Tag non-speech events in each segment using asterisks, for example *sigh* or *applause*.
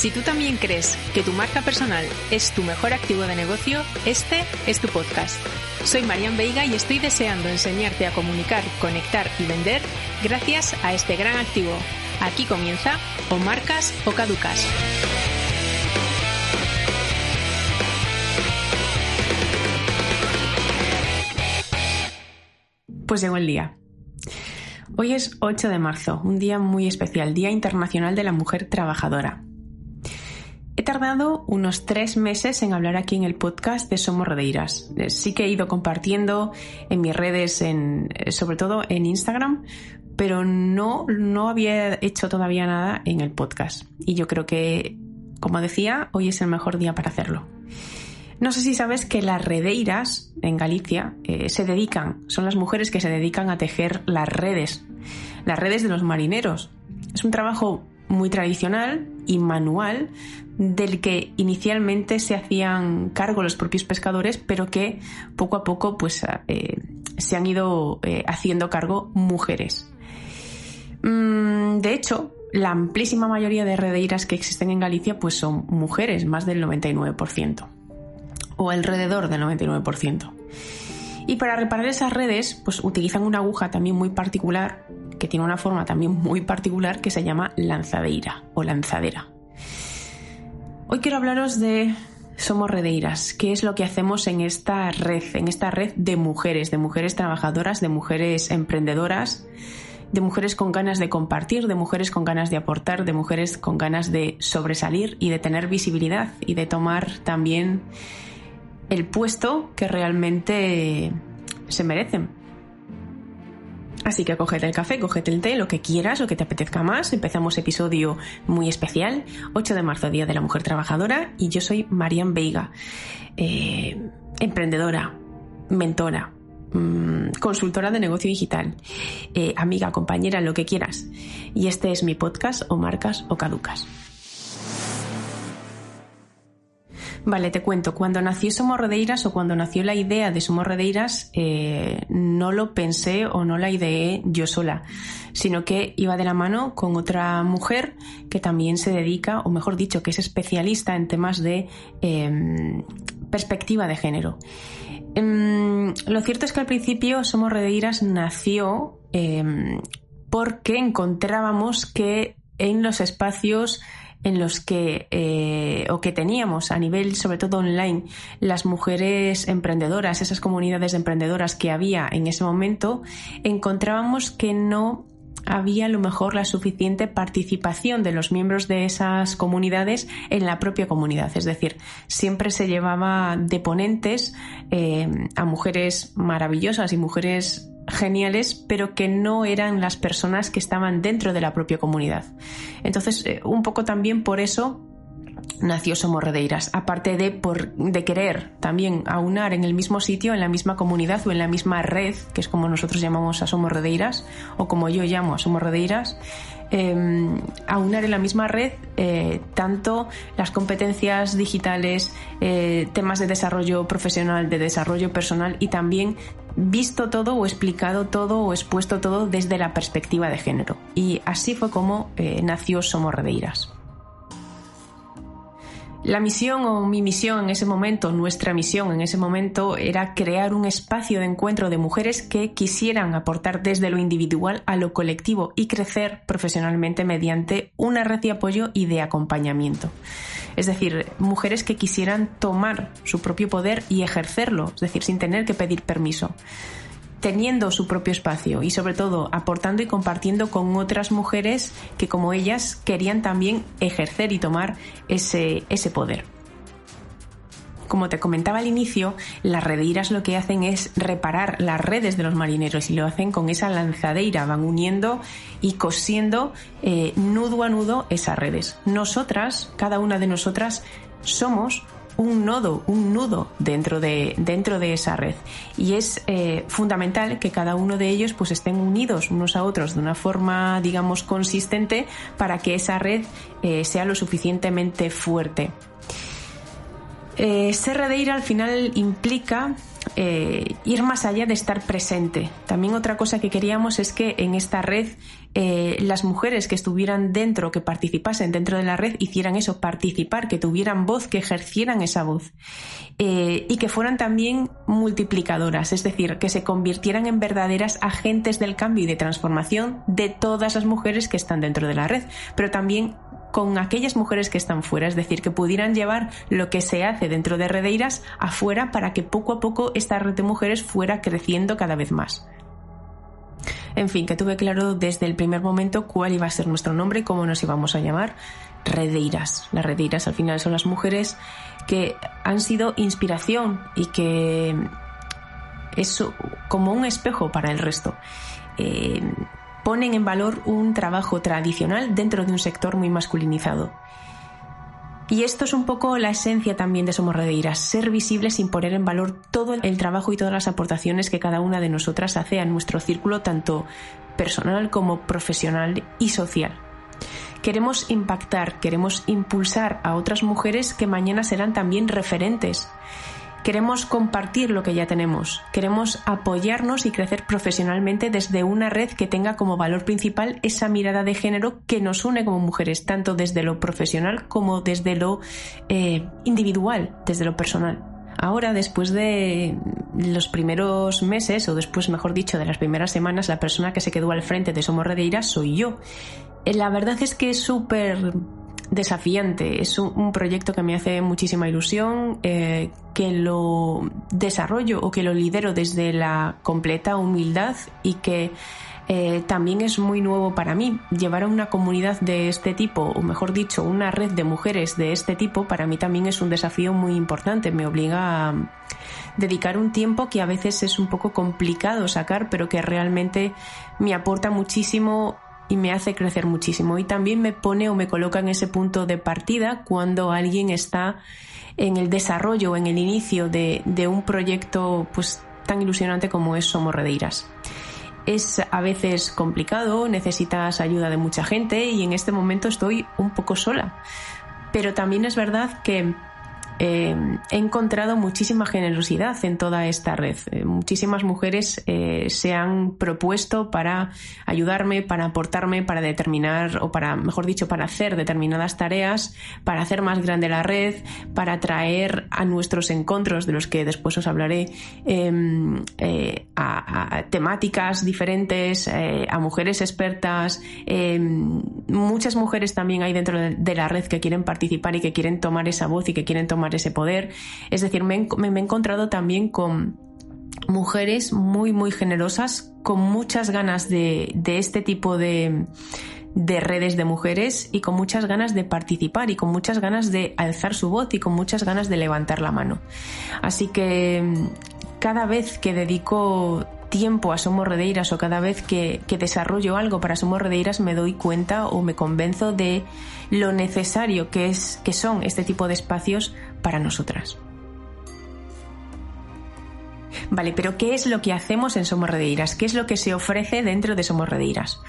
Si tú también crees que tu marca personal es tu mejor activo de negocio, este es tu podcast. Soy Marian Veiga y estoy deseando enseñarte a comunicar, conectar y vender gracias a este gran activo. Aquí comienza o marcas o caducas. Pues llegó el día. Hoy es 8 de marzo, un día muy especial, Día Internacional de la Mujer Trabajadora. He tardado unos tres meses en hablar aquí en el podcast de Somos Redeiras. Eh, sí que he ido compartiendo en mis redes, en, eh, sobre todo en Instagram, pero no, no había hecho todavía nada en el podcast. Y yo creo que, como decía, hoy es el mejor día para hacerlo. No sé si sabes que las redeiras en Galicia eh, se dedican, son las mujeres que se dedican a tejer las redes, las redes de los marineros. Es un trabajo muy tradicional y manual del que inicialmente se hacían cargo los propios pescadores, pero que poco a poco pues, eh, se han ido eh, haciendo cargo mujeres. Mm, de hecho, la amplísima mayoría de redeiras que existen en Galicia pues son mujeres, más del 99%, o alrededor del 99%. Y para reparar esas redes, pues utilizan una aguja también muy particular, que tiene una forma también muy particular, que se llama lanzadeira o lanzadera. Hoy quiero hablaros de Somos Redeiras, qué es lo que hacemos en esta red, en esta red de mujeres, de mujeres trabajadoras, de mujeres emprendedoras, de mujeres con ganas de compartir, de mujeres con ganas de aportar, de mujeres con ganas de sobresalir y de tener visibilidad y de tomar también el puesto que realmente se merecen. Así que cógete el café, cógete el té, lo que quieras, lo que te apetezca más. Empezamos episodio muy especial, 8 de marzo, Día de la Mujer Trabajadora, y yo soy Marian Veiga, eh, emprendedora, mentora, mm, consultora de negocio digital, eh, amiga, compañera, lo que quieras. Y este es mi podcast o marcas o caducas. Vale, te cuento. Cuando nació Somos Redeiras o cuando nació la idea de Somos Redeiras, eh, no lo pensé o no la ideé yo sola, sino que iba de la mano con otra mujer que también se dedica, o mejor dicho, que es especialista en temas de em, perspectiva de género. Em, lo cierto es que al principio Somos Redeiras nació em, porque encontrábamos que en los espacios en los que eh, o que teníamos a nivel sobre todo online las mujeres emprendedoras, esas comunidades de emprendedoras que había en ese momento, encontrábamos que no había a lo mejor la suficiente participación de los miembros de esas comunidades en la propia comunidad. Es decir, siempre se llevaba de ponentes eh, a mujeres maravillosas y mujeres geniales, pero que no eran las personas que estaban dentro de la propia comunidad. Entonces, eh, un poco también por eso nació Somos Redeiras, aparte de, querer también aunar en el mismo sitio, en la misma comunidad o en la misma red, que es como nosotros llamamos a Somos Redeiras, o como yo llamo a Somos Redeiras, eh, aunar en la misma red eh, tanto las competencias digitales, eh, temas de desarrollo profesional, de desarrollo personal y también visto todo o explicado todo o expuesto todo desde la perspectiva de género. Y así fue como eh, nació Somos Redeiras. La misión o mi misión en ese momento, nuestra misión en ese momento, era crear un espacio de encuentro de mujeres que quisieran aportar desde lo individual a lo colectivo y crecer profesionalmente mediante una red de apoyo y de acompañamiento. Es decir, mujeres que quisieran tomar su propio poder y ejercerlo, es decir, sin tener que pedir permiso teniendo su propio espacio y sobre todo aportando y compartiendo con otras mujeres que como ellas querían también ejercer y tomar ese, ese poder. como te comentaba al inicio, las redeiras lo que hacen es reparar las redes de los marineros y lo hacen con esa lanzadeira, van uniendo y cosiendo eh, nudo a nudo esas redes. Nosotras, cada una de nosotras, somos un nodo, un nudo dentro de, dentro de esa red. Y es eh, fundamental que cada uno de ellos pues estén unidos unos a otros de una forma, digamos, consistente para que esa red eh, sea lo suficientemente fuerte. Eh, ser redeira al final implica eh, ir más allá de estar presente. También otra cosa que queríamos es que en esta red eh, las mujeres que estuvieran dentro, que participasen dentro de la red, hicieran eso, participar, que tuvieran voz, que ejercieran esa voz y que fueran también multiplicadoras, es decir, que se convirtieran en verdaderas agentes del cambio y de transformación de todas las mujeres que están dentro de la red, pero también con aquellas mujeres que están fuera, es decir, que pudieran llevar lo que se hace dentro de Redeiras afuera para que poco a poco esta red de mujeres fuera creciendo cada vez más. En fin, que tuve claro desde el primer momento cuál iba a ser nuestro nombre y cómo nos íbamos a llamar Redeiras. Las Redeiras al final son las mujeres que han sido inspiración y que es como un espejo para el resto. Eh, ponen en valor un trabajo tradicional dentro de un sector muy masculinizado. Y esto es un poco la esencia también de Somos Redeiras, ser visibles sin poner en valor todo el trabajo y todas las aportaciones que cada una de nosotras hace a nuestro círculo, tanto personal como profesional y social. Queremos impactar, queremos impulsar a otras mujeres que mañana serán también referentes Queremos compartir lo que ya tenemos, queremos apoyarnos y crecer profesionalmente desde una red que tenga como valor principal esa mirada de género que nos une como mujeres, tanto desde lo profesional como desde lo eh, individual, desde lo personal. Ahora, después de los primeros meses, o después, mejor dicho, de las primeras semanas, la persona que se quedó al frente de Somos Redeira soy yo. Eh, la verdad es que es súper desafiante. Es un, proyecto que me hace muchísima ilusión, eh, que lo desarrollo o que lo lidero desde la completa humildad y que eh, también es muy nuevo para mí. Llevar a una comunidad de este tipo, o mejor dicho, una red de mujeres de este tipo, para mí también es un desafío muy importante. Me obliga a dedicar un tiempo que a veces es un poco complicado sacar, pero que realmente me aporta muchísimo y me hace crecer muchísimo. Y también me pone o me coloca en ese punto de partida cuando alguien está en el desarrollo, en el inicio de, un proyecto pues tan ilusionante como es Somos Redeiras. Es a veces complicado, necesitas ayuda de mucha gente y en este momento estoy un poco sola. Pero también es verdad que eh, he encontrado muchísima generosidad en toda esta red. Eh, muchísimas mujeres eh, se han propuesto para ayudarme, para aportarme, para determinar, o para, mejor dicho, para hacer determinadas tareas, para hacer más grande la red, para traer a nuestros encuentros, de los que después os hablaré, a, temáticas diferentes, a mujeres expertas. Muchas mujeres también hay dentro de la red que quieren participar y que quieren tomar esa voz y que quieren tomar ese poder. Es decir, me, he encontrado también con mujeres muy, muy generosas, con muchas ganas de, este tipo de, de redes de mujeres y con muchas ganas de participar y con muchas ganas de alzar su voz y con muchas ganas de levantar la mano. Así que cada vez que dedico tiempo a Somos Redeiras o cada vez que, desarrollo algo para Somos Redeiras me doy cuenta o me convenzo de lo necesario que, es, que son este tipo de espacios para nosotras. Vale, pero ¿qué es lo que hacemos en Somos Redeiras? ¿Qué es lo que se ofrece dentro de Somos Redeiras?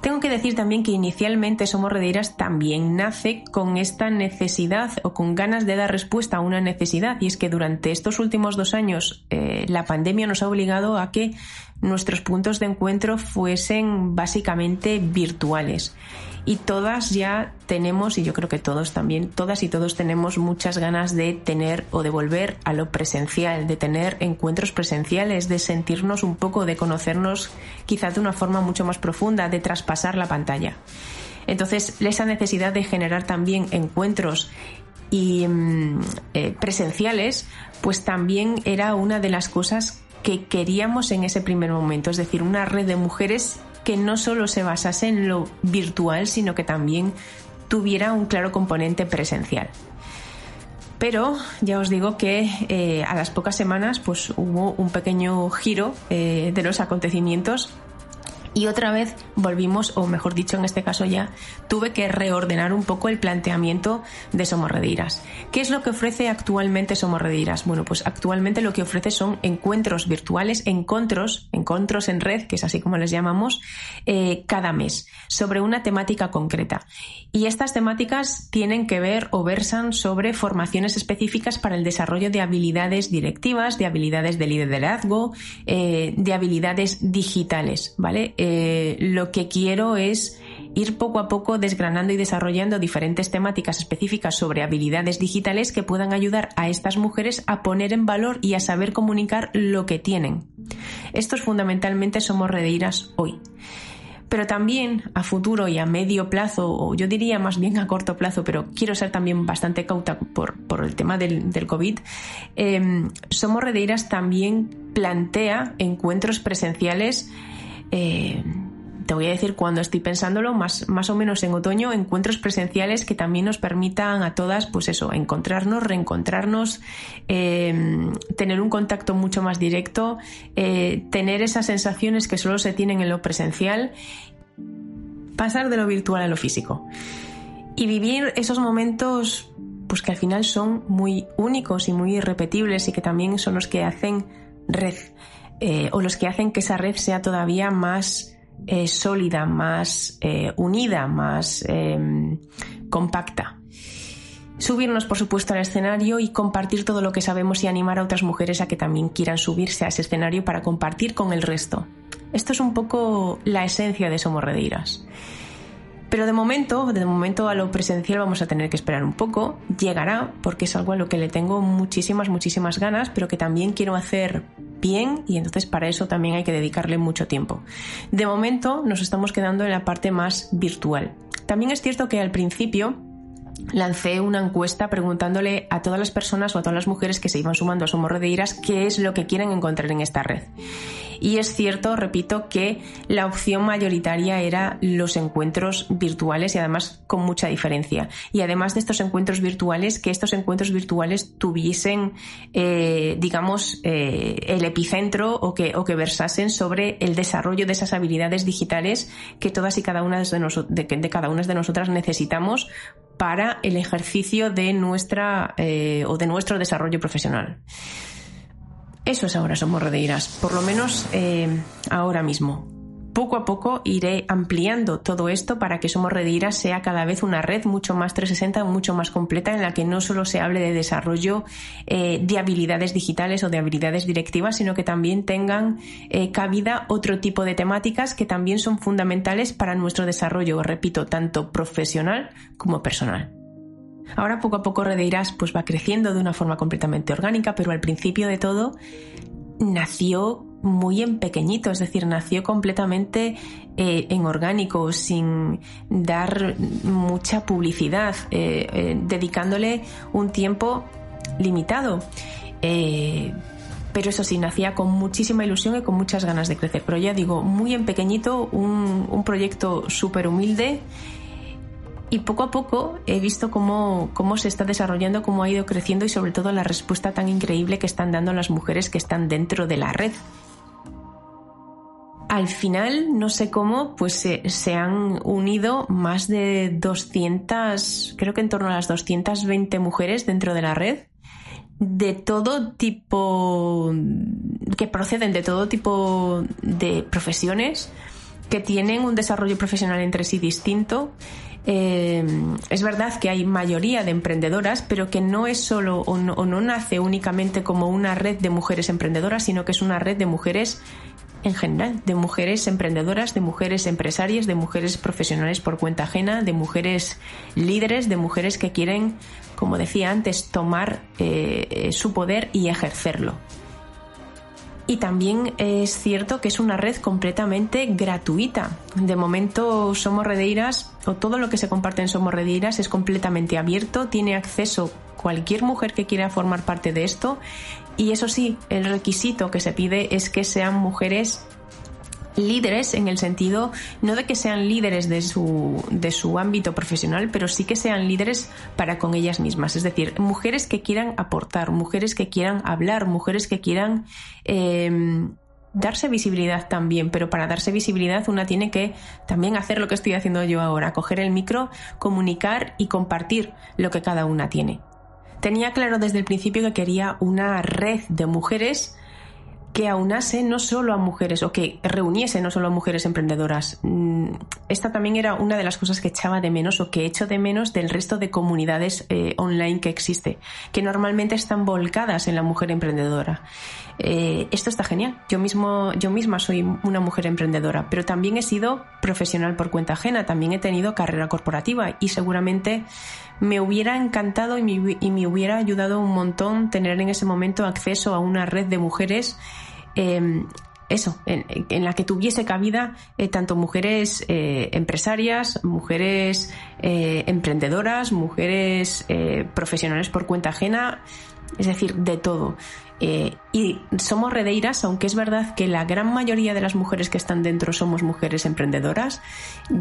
Tengo que decir también que inicialmente Somos Redeiras también nace con esta necesidad o con ganas de dar respuesta a una necesidad y es que durante estos últimos dos años eh, la pandemia nos ha obligado a que nuestros puntos de encuentro fuesen básicamente virtuales y todas ya tenemos, y yo creo que todos también, todas y todos tenemos muchas ganas de tener o de volver a lo presencial, de tener encuentros presenciales, de sentirnos un poco, de conocernos quizás de una forma mucho más profunda, de traspasar la pantalla. Entonces, esa necesidad de generar también encuentros y mm, eh, presenciales, pues también era una de las cosas que queríamos en ese primer momento, es decir, una red de mujeres que no solo se basase en lo virtual, sino que también tuviera un claro componente presencial. Pero ya os digo que eh, a las pocas semanas pues hubo un pequeño giro eh, de los acontecimientos y otra vez volvimos, o mejor dicho, en este caso ya, tuve que reordenar un poco el planteamiento de Somorredeiras. ¿Qué es lo que ofrece actualmente Somorredeiras? Bueno, pues actualmente lo que ofrece son encuentros virtuales, encontros, encontros en red, que es así como les llamamos, eh, cada mes, sobre una temática concreta. Y estas temáticas tienen que ver o versan sobre formaciones específicas para el desarrollo de habilidades directivas, de habilidades de liderazgo, eh, de habilidades digitales, ¿vale? Eh, lo que quiero es ir poco a poco desgranando y desarrollando diferentes temáticas específicas sobre habilidades digitales que puedan ayudar a estas mujeres a poner en valor y a saber comunicar lo que tienen. Estos fundamentalmente somos redeiras hoy. Pero también a futuro y a medio plazo, o yo diría más bien a corto plazo, pero quiero ser también bastante cauta por, el tema del, COVID, eh, Somos Redeiras también plantea encuentros presenciales eh, te voy a decir cuando estoy pensándolo, más, más o menos en otoño, encuentros presenciales que también nos permitan a todas, pues eso, encontrarnos, reencontrarnos, em, tener un contacto mucho más directo, eh, tener esas sensaciones que solo se tienen en lo presencial, pasar de lo virtual a lo físico. Y vivir esos momentos, pues que al final son muy únicos y muy irrepetibles y que también son los que hacen red. Eh, o los que hacen que esa red sea todavía más eh, sólida, más eh, unida, más em, compacta. Subirnos, por supuesto, al escenario y compartir todo lo que sabemos y animar a otras mujeres a que también quieran subirse a ese escenario para compartir con el resto. Esto es un poco la esencia de Somos Redeiras. Pero de momento, de momento a lo presencial vamos a tener que esperar un poco. Llegará, porque es algo a lo que le tengo muchísimas, muchísimas ganas, pero que también quiero hacer bien y entonces para eso también hay que dedicarle mucho tiempo. De momento nos estamos quedando en la parte más virtual. También es cierto que al principio lancé una encuesta preguntándole a todas las personas o a todas las mujeres que se iban sumando a Somos Redeiras qué es lo que quieren encontrar en esta red. Y es cierto, repito, que la opción mayoritaria era los encuentros virtuales y además con mucha diferencia. Y además de estos encuentros virtuales, que estos encuentros virtuales tuviesen, eh, digamos, eh, el epicentro o que, o que versasen sobre el desarrollo de esas habilidades digitales que todas y cada una de, de cada una de nosotras necesitamos para el ejercicio de nuestra eh, o de nuestro desarrollo profesional. Eso es ahora Somos Redeiras, por lo menos eh, ahora mismo. Poco a poco iré ampliando todo esto para que Somos Redeiras sea cada vez una red mucho más 360, mucho más completa, en la que no solo se hable de desarrollo eh, de habilidades digitales o de habilidades directivas, sino que también tengan eh, cabida otro tipo de temáticas que también son fundamentales para nuestro desarrollo, repito, tanto profesional como personal. Ahora poco a poco Redeiras pues va creciendo de una forma completamente orgánica, pero al principio de todo nació muy en pequeñito, es decir, nació completamente eh, en orgánico, sin dar mucha publicidad, eh, eh, dedicándole un tiempo limitado. pero eso sí, nacía con muchísima ilusión y con muchas ganas de crecer. Pero ya digo, muy en pequeñito, un, un proyecto súper humilde y poco a poco he visto cómo, cómo se está desarrollando, cómo ha ido creciendo y sobre todo la respuesta tan increíble que están dando las mujeres que están dentro de la red. Al final, no sé cómo, pues se, han unido más de 200, creo que en torno a las 220 mujeres dentro de la red, de todo tipo, que proceden de todo tipo de profesiones, que tienen un desarrollo profesional entre sí distinto eh, es verdad que hay mayoría de emprendedoras, pero que no es solo o no, nace únicamente como una red de mujeres emprendedoras, sino que es una red de mujeres en general, de mujeres emprendedoras, de mujeres empresarias, de mujeres profesionales por cuenta ajena, de mujeres líderes, de mujeres que quieren, como decía antes, tomar eh, su poder y ejercerlo. Y también es cierto que es una red completamente gratuita. De momento Somos Redeiras o todo lo que se comparte en Somos Redeiras es completamente abierto, tiene acceso cualquier mujer que quiera formar parte de esto y eso sí, el requisito que se pide es que sean mujeres líderes en el sentido no de que sean líderes de su, de su ámbito profesional, pero sí que sean líderes para con ellas mismas. Es decir, mujeres que quieran aportar, mujeres que quieran hablar, mujeres que quieran eh, darse visibilidad también, pero para darse visibilidad una tiene que también hacer lo que estoy haciendo yo ahora, coger el micro, comunicar y compartir lo que cada una tiene. Tenía claro desde el principio que quería una red de mujeres que aunase no solo a mujeres o que reuniese no solo a mujeres emprendedoras. Mm, esta también era una de las cosas que echaba de menos o que echo de menos del resto de comunidades eh, online que existe, que normalmente están volcadas en la mujer emprendedora. Eh, esto está genial. Yo, mismo, yo misma soy una mujer emprendedora, pero también he sido profesional por cuenta ajena, también he tenido carrera corporativa y seguramente me hubiera encantado y me, y me hubiera ayudado un montón tener en ese momento acceso a una red de mujeres Em, eso, en, la que tuviese cabida eh, tanto mujeres eh, empresarias, mujeres eh, emprendedoras, mujeres profesionales por cuenta ajena, es decir, de todo. y somos redeiras, aunque es verdad que la gran mayoría de las mujeres que están dentro somos mujeres emprendedoras,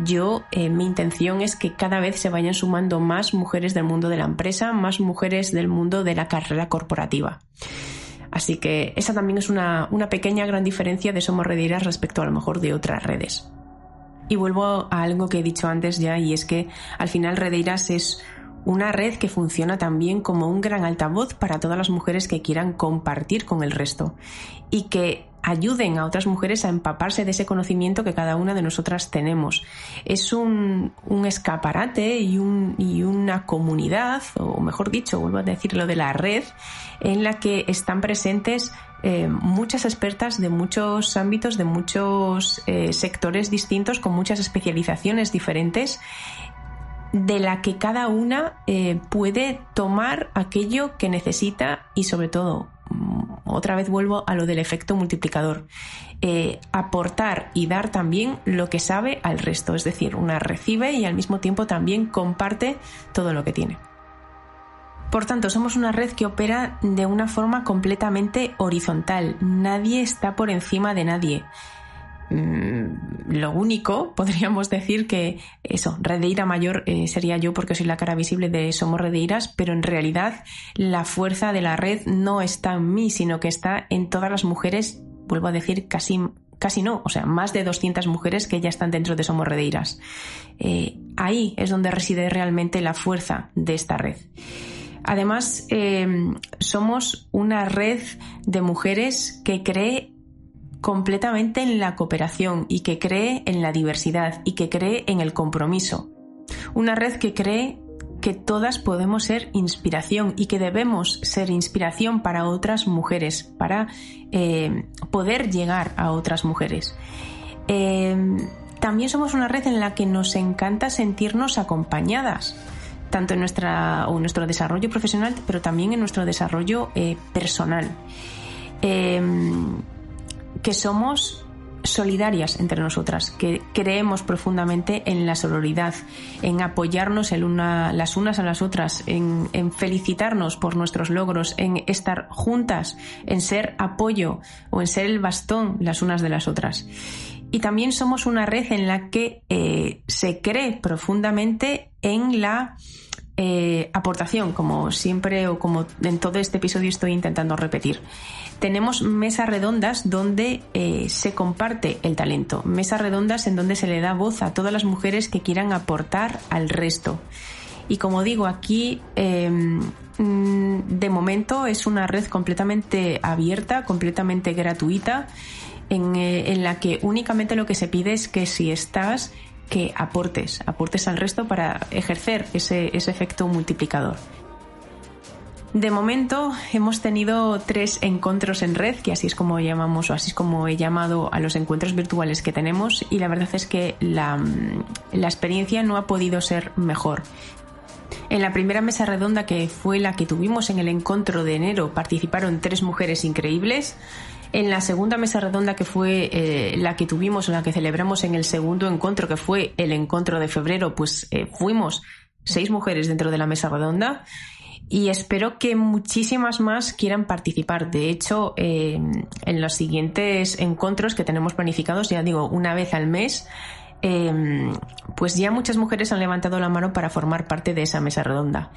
yo, mi intención es que cada vez se vayan sumando más mujeres del mundo de la empresa, más mujeres del mundo de la carrera corporativa. Así que esa también es una, pequeña gran diferencia de Somos Redeiras respecto a lo mejor de otras redes. Y vuelvo a algo que he dicho antes ya, y es que al final Redeiras es una red que funciona también como un gran altavoz para todas las mujeres que quieran compartir con el resto y que ayuden a otras mujeres a empaparse de ese conocimiento que cada una de nosotras tenemos. Es un, escaparate y, una comunidad, o mejor dicho, vuelvo a decir lo de la red, en la que están presentes eh, muchas expertas de muchos ámbitos, de muchos eh, sectores distintos, con muchas especializaciones diferentes de la que cada una eh, puede tomar aquello que necesita y sobre todo otra vez vuelvo a lo del efecto multiplicador. Eh, aportar y dar también lo que sabe al resto, es decir, una recibe y al mismo tiempo también comparte todo lo que tiene. Por tanto, somos una red que opera de una forma completamente horizontal. Nadie está por encima de nadie. Mm, lo único, podríamos decir que eso, Redeira mayor eh, sería yo porque soy la cara visible de Somos Redeiras, pero en realidad la fuerza de la red no está en mí, sino que está en todas las mujeres, vuelvo a decir, casi, casi no, o sea, más de 200 mujeres que ya están dentro de Somos Redeiras. Eh, ahí es donde reside realmente la fuerza de esta red. Además, eh, somos una red de mujeres que cree completamente en la cooperación y que cree en la diversidad y que cree en el compromiso. Una red que cree que todas podemos ser inspiración y que debemos ser inspiración para otras mujeres, para eh, poder llegar a otras mujeres. Eh, también somos una red en la que nos encanta sentirnos acompañadas, tanto en nuestra, o nuestro desarrollo profesional, pero también en nuestro desarrollo eh, personal que somos solidarias entre nosotras, que creemos profundamente en la sororidad, en apoyarnos las unas a las otras, en, felicitarnos por nuestros logros, en estar juntas, en ser apoyo o en ser el bastón las unas de las otras. Y también somos una red en la que eh, se cree profundamente en la eh, aportación, como siempre o como en todo este episodio estoy intentando repetir. Tenemos mesas redondas donde eh, se comparte el talento, mesas redondas en donde se le da voz a todas las mujeres que quieran aportar al resto. Y como digo, aquí em, mm, de momento es una red completamente abierta, completamente gratuita, eh, en la que únicamente lo que se pide es que si estás que aportes, aportes al resto para ejercer ese, efecto multiplicador. De momento hemos tenido tres encuentros en red, que así es como llamamos o así es como he llamado a los encuentros virtuales que tenemos y la verdad es que la, la experiencia no ha podido ser mejor. En la primera mesa redonda que fue la que tuvimos en el encuentro de enero participaron tres mujeres increíbles en la segunda mesa redonda que fue eh, la que tuvimos, la que celebramos en el segundo encuentro, que fue el encuentro de febrero, pues eh, fuimos seis mujeres dentro de la mesa redonda. y espero que muchísimas más quieran participar. De hecho, eh, en los siguientes encuentros que tenemos planificados, ya digo, una vez al mes, eh, pues ya muchas mujeres han levantado la mano para formar parte de esa mesa redonda.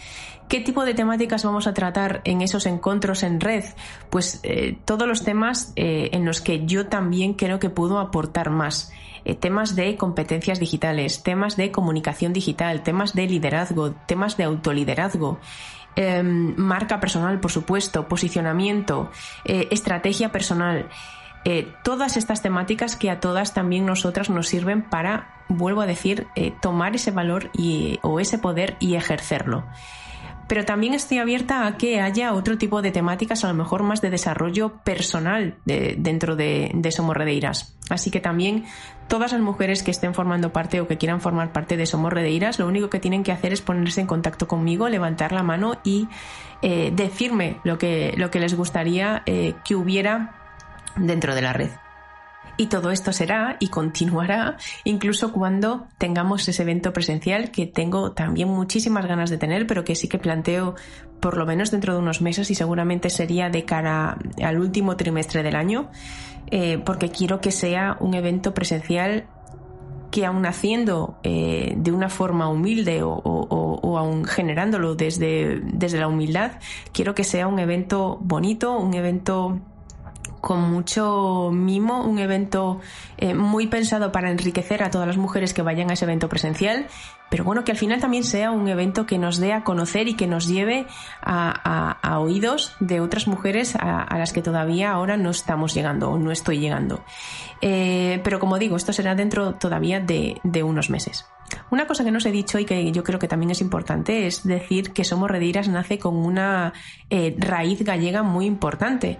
¿Qué tipo de temáticas vamos a tratar en esos encuentros en red? Pues eh, todos los temas en los que yo también creo que puedo aportar más. temas de competencias digitales, temas de comunicación digital, temas de liderazgo, temas de autoliderazgo. Em, marca personal, por supuesto, posicionamiento, eh, estrategia personal. Eh, todas estas temáticas que a todas también nosotras nos sirven para, vuelvo a decir, eh, tomar ese valor y, o ese poder y ejercerlo pero también estoy abierta a que haya otro tipo de temáticas, a lo mejor más de desarrollo personal dentro de, de Somos Redeiras. Así que también todas las mujeres que estén formando parte o que quieran formar parte de Somos Redeiras, lo único que tienen que hacer es ponerse en contacto conmigo, levantar la mano y eh, decirme lo que, lo que les gustaría que hubiera dentro de la red. Y todo esto será y continuará incluso cuando tengamos ese evento presencial que tengo también muchísimas ganas de tener, pero que sí que planteo por lo menos dentro de unos meses y seguramente sería de cara al último trimestre del año, eh, porque quiero que sea un evento presencial que aún haciendo eh, de una forma humilde o, o, aún generándolo desde, desde la humildad, quiero que sea un evento bonito, un evento con mucho mimo, un evento eh, muy pensado para enriquecer a todas las mujeres que vayan a ese evento presencial, pero bueno, que al final también sea un evento que nos dé a conocer y que nos lleve a, oídos de otras mujeres a, las que todavía ahora no estamos llegando o no estoy llegando. Eh, pero como digo, esto será dentro todavía de, unos meses. Una cosa que no os he dicho y que yo creo que también es importante es decir que Somos Redeiras nace con una eh, raíz gallega muy importante.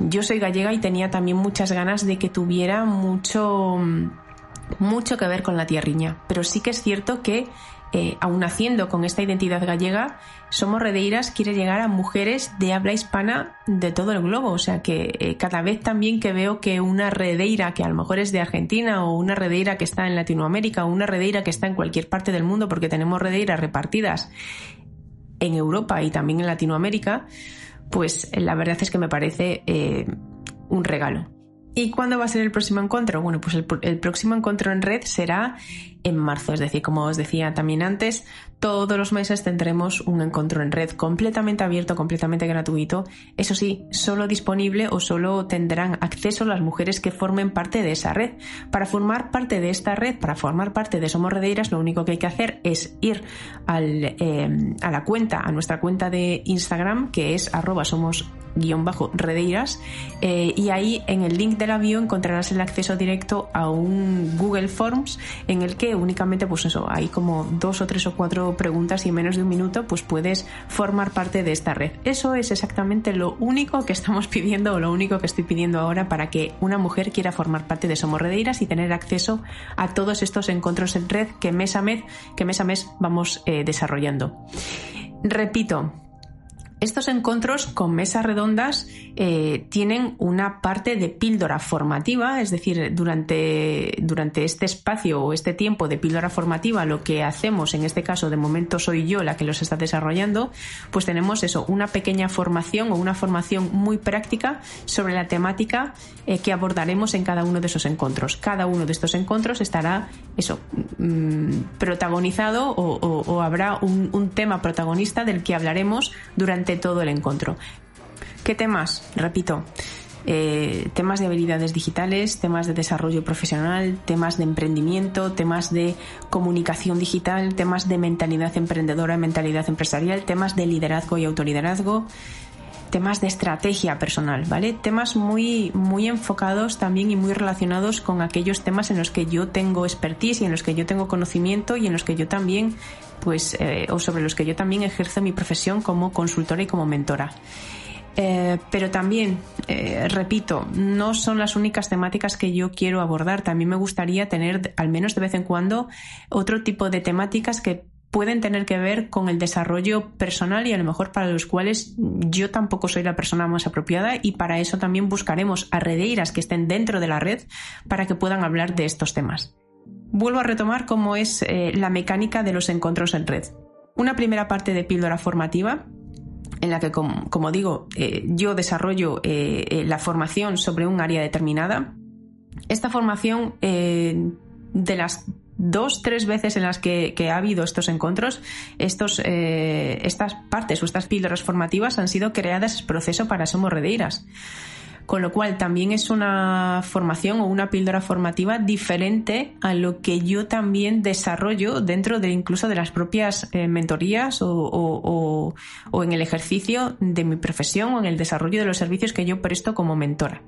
Yo soy gallega y tenía también muchas ganas de que tuviera mucho, mucho que ver con la tierriña, pero sí que es cierto que eh, aún haciendo con esta identidad gallega, Somos Redeiras quiere llegar a mujeres de habla hispana de todo el globo. O sea que eh, cada vez también que veo que una redeira que a lo mejor es de Argentina o una redeira que está en Latinoamérica o una redeira que está en cualquier parte del mundo, porque tenemos redeiras repartidas en Europa y también en Latinoamérica, pues eh, la verdad es que me parece eh, un regalo. ¿Y cuándo va a ser el próximo encuentro? Bueno, pues el, el, próximo encuentro en red será en marzo. Es decir, como os decía también antes, todos los meses tendremos un encuentro en red completamente abierto, completamente gratuito. Eso sí, solo disponible o solo tendrán acceso las mujeres que formen parte de esa red. Para formar parte de esta red, para formar parte de Somos Redeiras, lo único que hay que hacer es ir eh, a la cuenta, a nuestra cuenta de Instagram, que es arroba somos guion bajo redeiras eh, y ahí en el link de la bio encontrarás el acceso directo a un Google Forms en el que únicamente, pues eso, hay como dos o tres o cuatro preguntas y en menos de un minuto, pues puedes formar parte de esta red. Eso es exactamente lo único que estamos *laughs* pidiendo o lo único que estoy pidiendo ahora para que una mujer quiera formar parte de Somos Redeiras y tener acceso a todos estos encuentros en red que mes a mes, que mes a mes vamos eh, desarrollando. Repito, estos encuentros con mesas redondas eh, tienen una parte de píldora formativa, es decir, durante, durante este espacio o este tiempo de píldora formativa, lo que hacemos, en este caso de momento soy yo la que los está desarrollando, pues tenemos eso, una pequeña formación o una formación muy práctica sobre la temática eh, que abordaremos en cada uno de esos encuentros. Cada uno de estos encuentros estará eso, mm, protagonizado o, habrá un, un tema protagonista del que hablaremos durante todo el encuentro. ¿Qué temas? Repito, eh, temas de habilidades digitales, temas de desarrollo profesional, temas de emprendimiento, temas de comunicación digital, temas de mentalidad emprendedora, mentalidad empresarial, temas de liderazgo y autoliderazgo, temas de estrategia personal, ¿vale? Temas muy, muy enfocados también y muy relacionados con aquellos temas en los que yo tengo expertise y en los que yo tengo conocimiento y en los que yo también, pues, eh, o sobre los que yo también ejerzo mi profesión como consultora y como mentora. Eh, pero también, eh, repito, no son las únicas temáticas que yo quiero abordar. También me gustaría tener, al menos de vez en cuando, otro tipo de temáticas que pueden tener que ver con el desarrollo personal y a lo mejor para los cuales yo tampoco soy la persona más apropiada y para eso también buscaremos a redeiras que estén dentro de la red para que puedan hablar de estos temas. Vuelvo a retomar cómo es eh, la mecánica de los encuentros en red. una primera parte de píldora formativa en la que, como, digo, eh, yo desarrollo eh, la formación sobre un área determinada. Esta formación, de las dos, tres veces en las que, ha habido estos encuentros, estos, estas partes o estas píldoras formativas han sido creadas proceso para Somos Redeiras con lo cual también es una formación o una píldora formativa diferente a lo que yo también desarrollo dentro de incluso de las propias eh, mentorías o, en el ejercicio de mi profesión o en el desarrollo de los servicios que yo presto como mentora.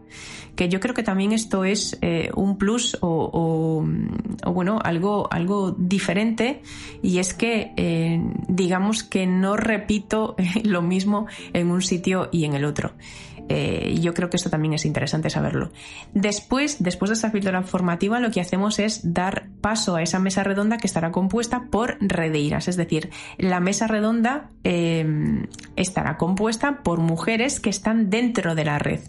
Que yo creo que también esto es eh, un plus o, bueno, algo, algo diferente y es que eh, digamos que no repito *laughs* lo mismo en un sitio y en el otro. Eh, yo creo que esto también es interesante saberlo. Después, después de esta píldora formativa, lo que hacemos es dar paso a esa mesa redonda que estará compuesta por redeiras, es decir, la mesa redonda em, estará compuesta por mujeres que están dentro de la red.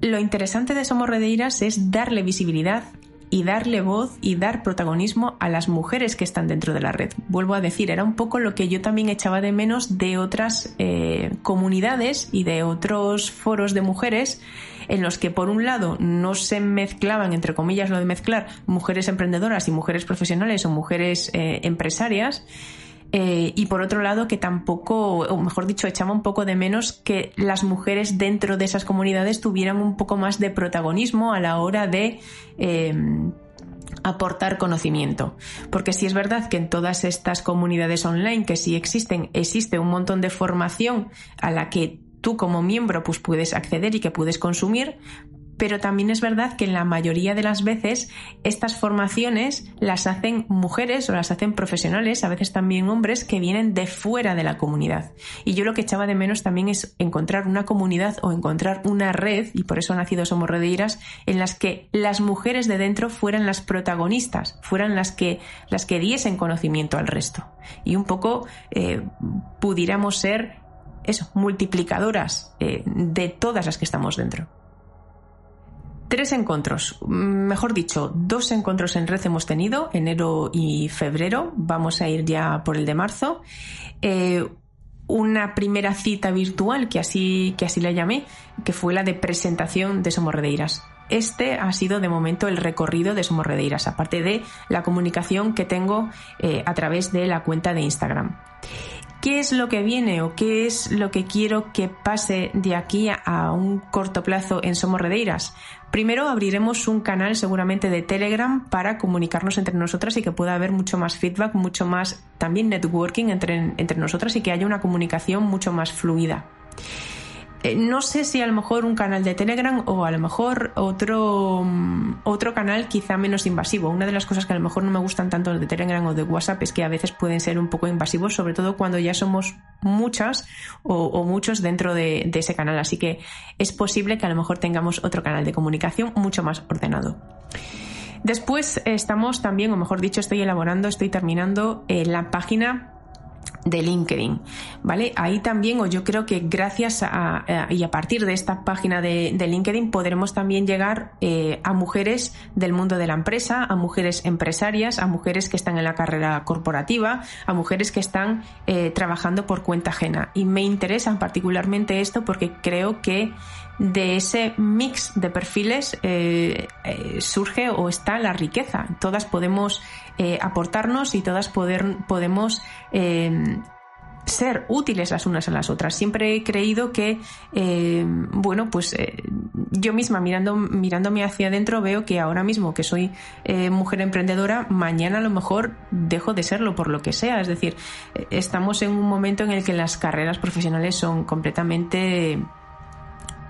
Lo interesante de Somos Redeiras es darle visibilidad y darle voz y dar protagonismo a las mujeres que están dentro de la red. Vuelvo a decir, era un poco lo que yo también echaba de menos de otras eh, comunidades y de otros foros de mujeres en los que por un lado no se mezclaban, entre comillas lo de mezclar, mujeres emprendedoras y mujeres profesionales o mujeres eh, empresarias, eh, y por otro lado, que tampoco, o mejor dicho, echaba un poco de menos que las mujeres dentro de esas comunidades tuvieran un poco más de protagonismo a la hora de em, aportar conocimiento. Porque si es verdad que en todas estas comunidades online que sí existen, existe un montón de formación a la que tú como miembro pues puedes acceder y que puedes consumir, pero también es verdad que en la mayoría de las veces estas formaciones las hacen mujeres o las hacen profesionales, a veces también hombres que vienen de fuera de la comunidad. Y yo lo que echaba de menos también es encontrar una comunidad o encontrar una red, y por eso ha nacido Somos Redeiras, en las que las mujeres de dentro fueran las protagonistas, fueran las que, las que diesen conocimiento al resto. Y un poco eh, pudiéramos ser eso, multiplicadoras eh, de todas las que estamos dentro. Tres encuentros, mejor dicho, dos encuentros en red hemos tenido, enero y febrero, vamos a ir ya por el de marzo. Eh, una primera cita virtual, que así, que así la llamé, que fue la de presentación de Somorredeiras. Este ha sido de momento el recorrido de Somorredeiras, aparte de la comunicación que tengo eh, a través de la cuenta de Instagram. ¿Qué es lo que viene o qué es lo que quiero que pase de aquí a un corto plazo en Somos Redeiras? Primero abriremos un canal seguramente de Telegram para comunicarnos entre nosotras y que pueda haber mucho más feedback, mucho más también networking entre, entre nosotras y que haya una comunicación mucho más fluida. Eh, no sé si a lo mejor un canal de Telegram o a lo mejor otro, mm, otro canal quizá menos invasivo. Una de las cosas que a lo mejor no me gustan tanto de Telegram o de WhatsApp es que a veces pueden ser un poco invasivos, sobre todo cuando ya somos muchas o, muchos dentro de, ese canal. Así que es posible que a lo mejor tengamos otro canal de comunicación mucho más ordenado. Después estamos también, o mejor dicho, estoy elaborando, estoy terminando eh, la página de LinkedIn, ¿vale? Ahí también, o yo creo que gracias a, y a partir de esta página de, LinkedIn podremos también llegar eh, a mujeres del mundo de la empresa, a mujeres empresarias, a mujeres que están en la carrera corporativa, a mujeres que están eh, trabajando por cuenta ajena. Y me interesa particularmente esto porque creo que de ese mix de perfiles eh, surge o está la riqueza. Todas podemos eh, aportarnos y todas poder, podemos eh, ser útiles las unas a las otras. Siempre he creído que, eh, bueno, pues yo misma mirando, mirándome hacia adentro veo que ahora mismo que soy mujer emprendedora, mañana a lo mejor dejo de serlo por lo que sea. Es decir, estamos en un momento en el que las carreras profesionales son completamente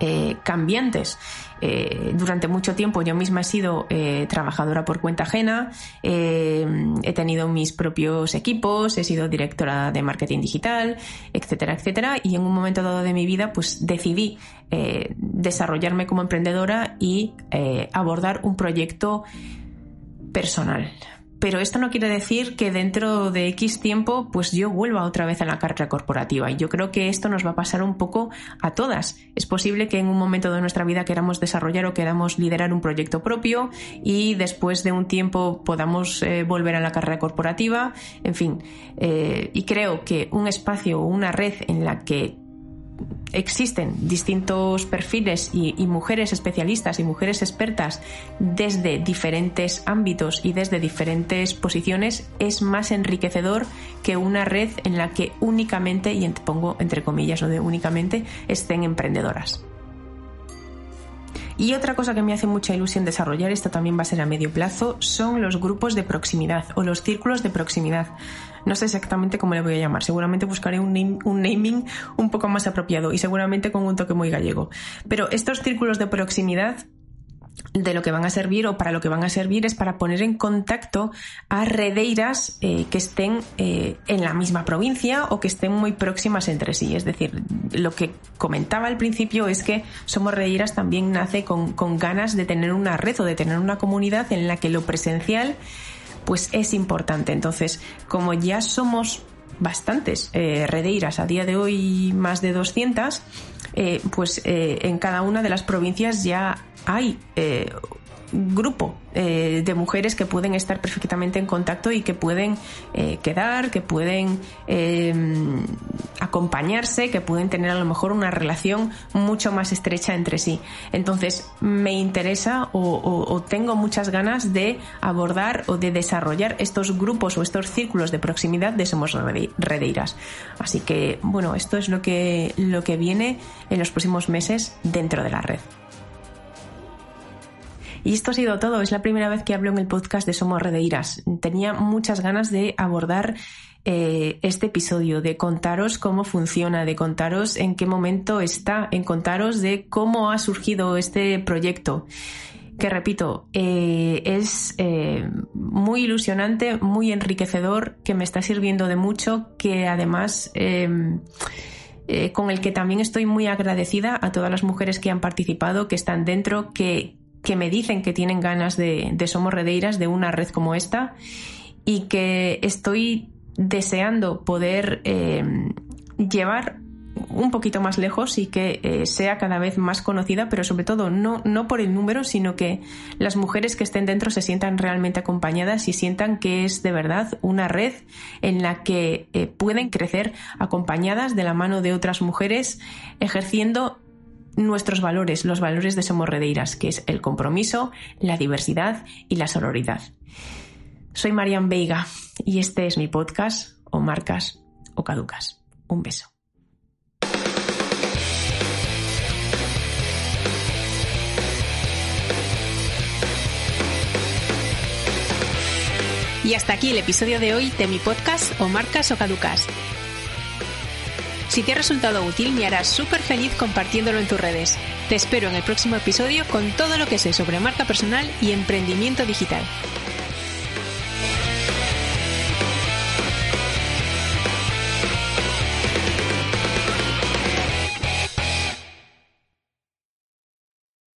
eh, cambiantes. Eh, durante mucho tiempo yo misma he sido eh, trabajadora por cuenta ajena, he tenido mis propios equipos, he sido directora de marketing digital, etcétera, etcétera, y en un momento dado de mi vida pues decidí desarrollarme como emprendedora y abordar un proyecto personal pero esto no quiere decir que dentro de X tiempo pues yo vuelva otra vez a la carrera corporativa y yo creo que esto nos va a pasar un poco a todas. Es posible que en un momento de nuestra vida queramos desarrollar o queramos liderar un proyecto propio y después de un tiempo podamos eh, volver a la carrera corporativa, en fin. Eh, y creo que un espacio o una red en la que existen distintos perfiles y, mujeres especialistas y mujeres expertas desde diferentes ámbitos y desde diferentes posiciones es más enriquecedor que una red en la que únicamente, y pongo entre comillas lo de únicamente, estén emprendedoras. Y otra cosa que me hace mucha ilusión desarrollar, esto también va a ser a medio plazo, son los grupos de proximidad o los círculos de proximidad. No sé exactamente cómo le voy a llamar. Seguramente buscaré un, un naming un poco más apropiado y seguramente con un toque muy gallego. Pero estos círculos de proximidad de lo que van a servir o para lo que van a servir es para poner en contacto a redeiras eh, que estén eh, en la misma provincia o que estén muy próximas entre sí. Es decir, lo que comentaba al principio es que Somos Redeiras también nace con, con ganas de tener una red o de tener una comunidad en la que lo presencial pues es importante. Entonces, como ya somos bastantes eh, redeiras, a día de hoy más de 200, eh, pues eh, en cada una de las provincias ya hay eh, grupo eh, de mujeres que pueden estar perfectamente en contacto y que pueden eh, quedar, que pueden em, acompañarse, que pueden tener a lo mejor una relación mucho más estrecha entre sí. Entonces, me interesa o, tengo muchas ganas de abordar o de desarrollar estos grupos o estos círculos de proximidad de Somos Redeiras. Así que, bueno, esto es lo que, lo que viene en los próximos meses dentro de la red. Y esto ha sido todo. Es la primera vez que hablo en el podcast de Somos Redeiras. Tenía muchas ganas de abordar eh, este episodio, de contaros cómo funciona, de contaros en qué momento está, en contaros de cómo ha surgido este proyecto que repito, eh, es eh, muy ilusionante, muy enriquecedor, que me está sirviendo de mucho, que además con el que también estoy muy agradecida a todas las mujeres que han participado, que están dentro, que, que me dicen que tienen ganas de, de Somos Redeiras, de una red como esta, y que estoy deseando poder eh, llevar un poquito más lejos y que eh, sea cada vez más conocida, pero sobre todo no, no por el número, sino que las mujeres que estén dentro se sientan realmente acompañadas y sientan que es de verdad una red en la que eh, pueden crecer acompañadas de la mano de otras mujeres ejerciendo nuestros valores, los valores de Somos Redeiras, que es el compromiso, la diversidad y la sororidad. Soy Marian Veiga y este es mi podcast, o marcas o caducas. Un beso. Y hasta aquí el episodio de hoy de mi podcast o marcas o caducas. Si te ha resultado útil, me harás súper feliz compartiéndolo en tus redes. Te espero en el próximo episodio con todo lo que sé sobre marca personal y emprendimiento digital.